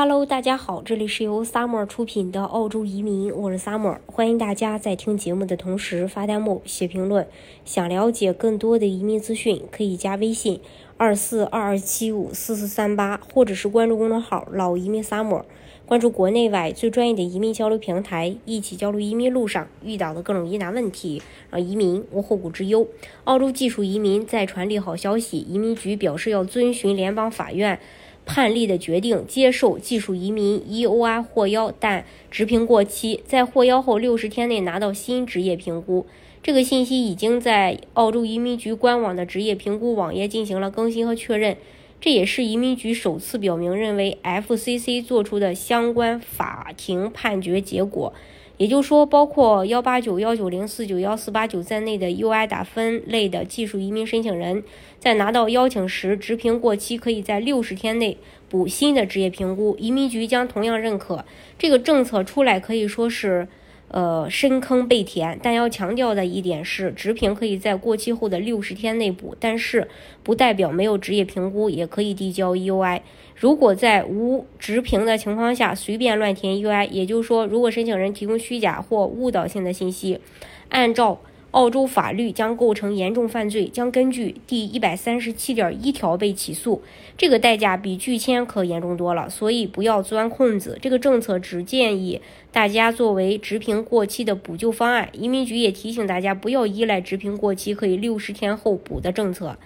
Hello，大家好，这里是由 Summer 出品的澳洲移民，我是 Summer，欢迎大家在听节目的同时发弹幕、写评论。想了解更多的移民资讯，可以加微信二四二二七五四四三八，或者是关注公众号“老移民 Summer”，关注国内外最专业的移民交流平台，一起交流移民路上遇到的各种疑难问题，让移民无后顾之忧。澳洲技术移民再传利好消息，移民局表示要遵循联邦法院。判例的决定，接受技术移民 EOI 获邀，但职评过期，在获邀后六十天内拿到新职业评估。这个信息已经在澳洲移民局官网的职业评估网页进行了更新和确认。这也是移民局首次表明认为 FCC 做出的相关法庭判决结果。也就是说，包括幺八九、幺九零、四九幺、四八九在内的 UI 打分类的技术移民申请人，在拿到邀请时，职评过期，可以在六十天内补新的职业评估。移民局将同样认可这个政策出来，可以说是。呃，深坑被填，但要强调的一点是，直评可以在过期后的六十天内补，但是不代表没有职业评估也可以递交 EUI。如果在无直评的情况下随便乱填 EUI，也就是说，如果申请人提供虚假或误导性的信息，按照。澳洲法律将构成严重犯罪，将根据第一百三十七点一条被起诉。这个代价比拒签可严重多了，所以不要钻空子。这个政策只建议大家作为职评过期的补救方案。移民局也提醒大家不要依赖职评过期可以六十天后补的政策。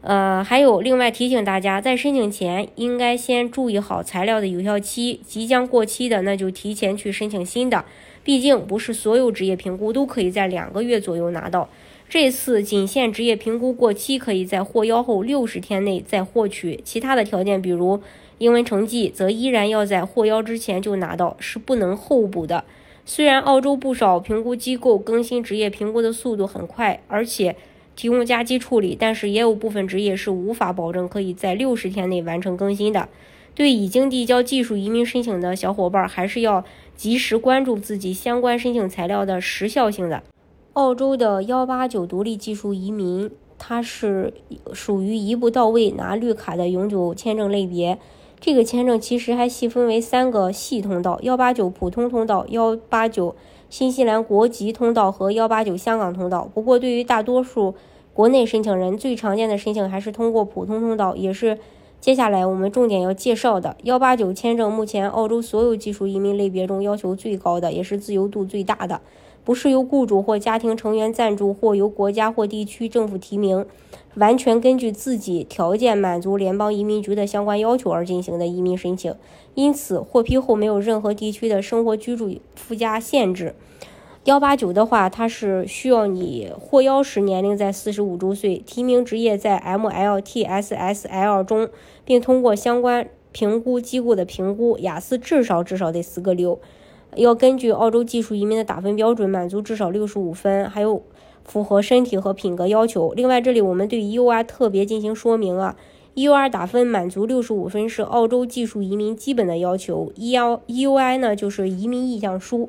呃，还有另外提醒大家，在申请前应该先注意好材料的有效期，即将过期的那就提前去申请新的。毕竟不是所有职业评估都可以在两个月左右拿到，这次仅限职业评估过期，可以在获邀后六十天内再获取。其他的条件，比如英文成绩，则依然要在获邀之前就拿到，是不能后补的。虽然澳洲不少评估机构更新职业评估的速度很快，而且提供加急处理，但是也有部分职业是无法保证可以在六十天内完成更新的。对已经递交技术移民申请的小伙伴，还是要及时关注自己相关申请材料的时效性的。澳洲的幺八九独立技术移民，它是属于一步到位拿绿卡的永久签证类别。这个签证其实还细分为三个系通道：幺八九普通通道、幺八九新西兰国籍通道和幺八九香港通道。不过，对于大多数国内申请人，最常见的申请还是通过普通通道，也是。接下来我们重点要介绍的幺八九签证，目前澳洲所有技术移民类别中要求最高的，也是自由度最大的，不是由雇主或家庭成员赞助，或由国家或地区政府提名，完全根据自己条件满足联邦移民局的相关要求而进行的移民申请，因此获批后没有任何地区的生活居住附加限制。幺八九的话，它是需要你获邀时年龄在四十五周岁，提名职业在 MLTSSL 中，并通过相关评估机构的评估，雅思至少至少得四个六，要根据澳洲技术移民的打分标准，满足至少六十五分，还有符合身体和品格要求。另外，这里我们对 EUR 特别进行说明啊，EUR 打分满足六十五分是澳洲技术移民基本的要求，EUI 呢就是移民意向书。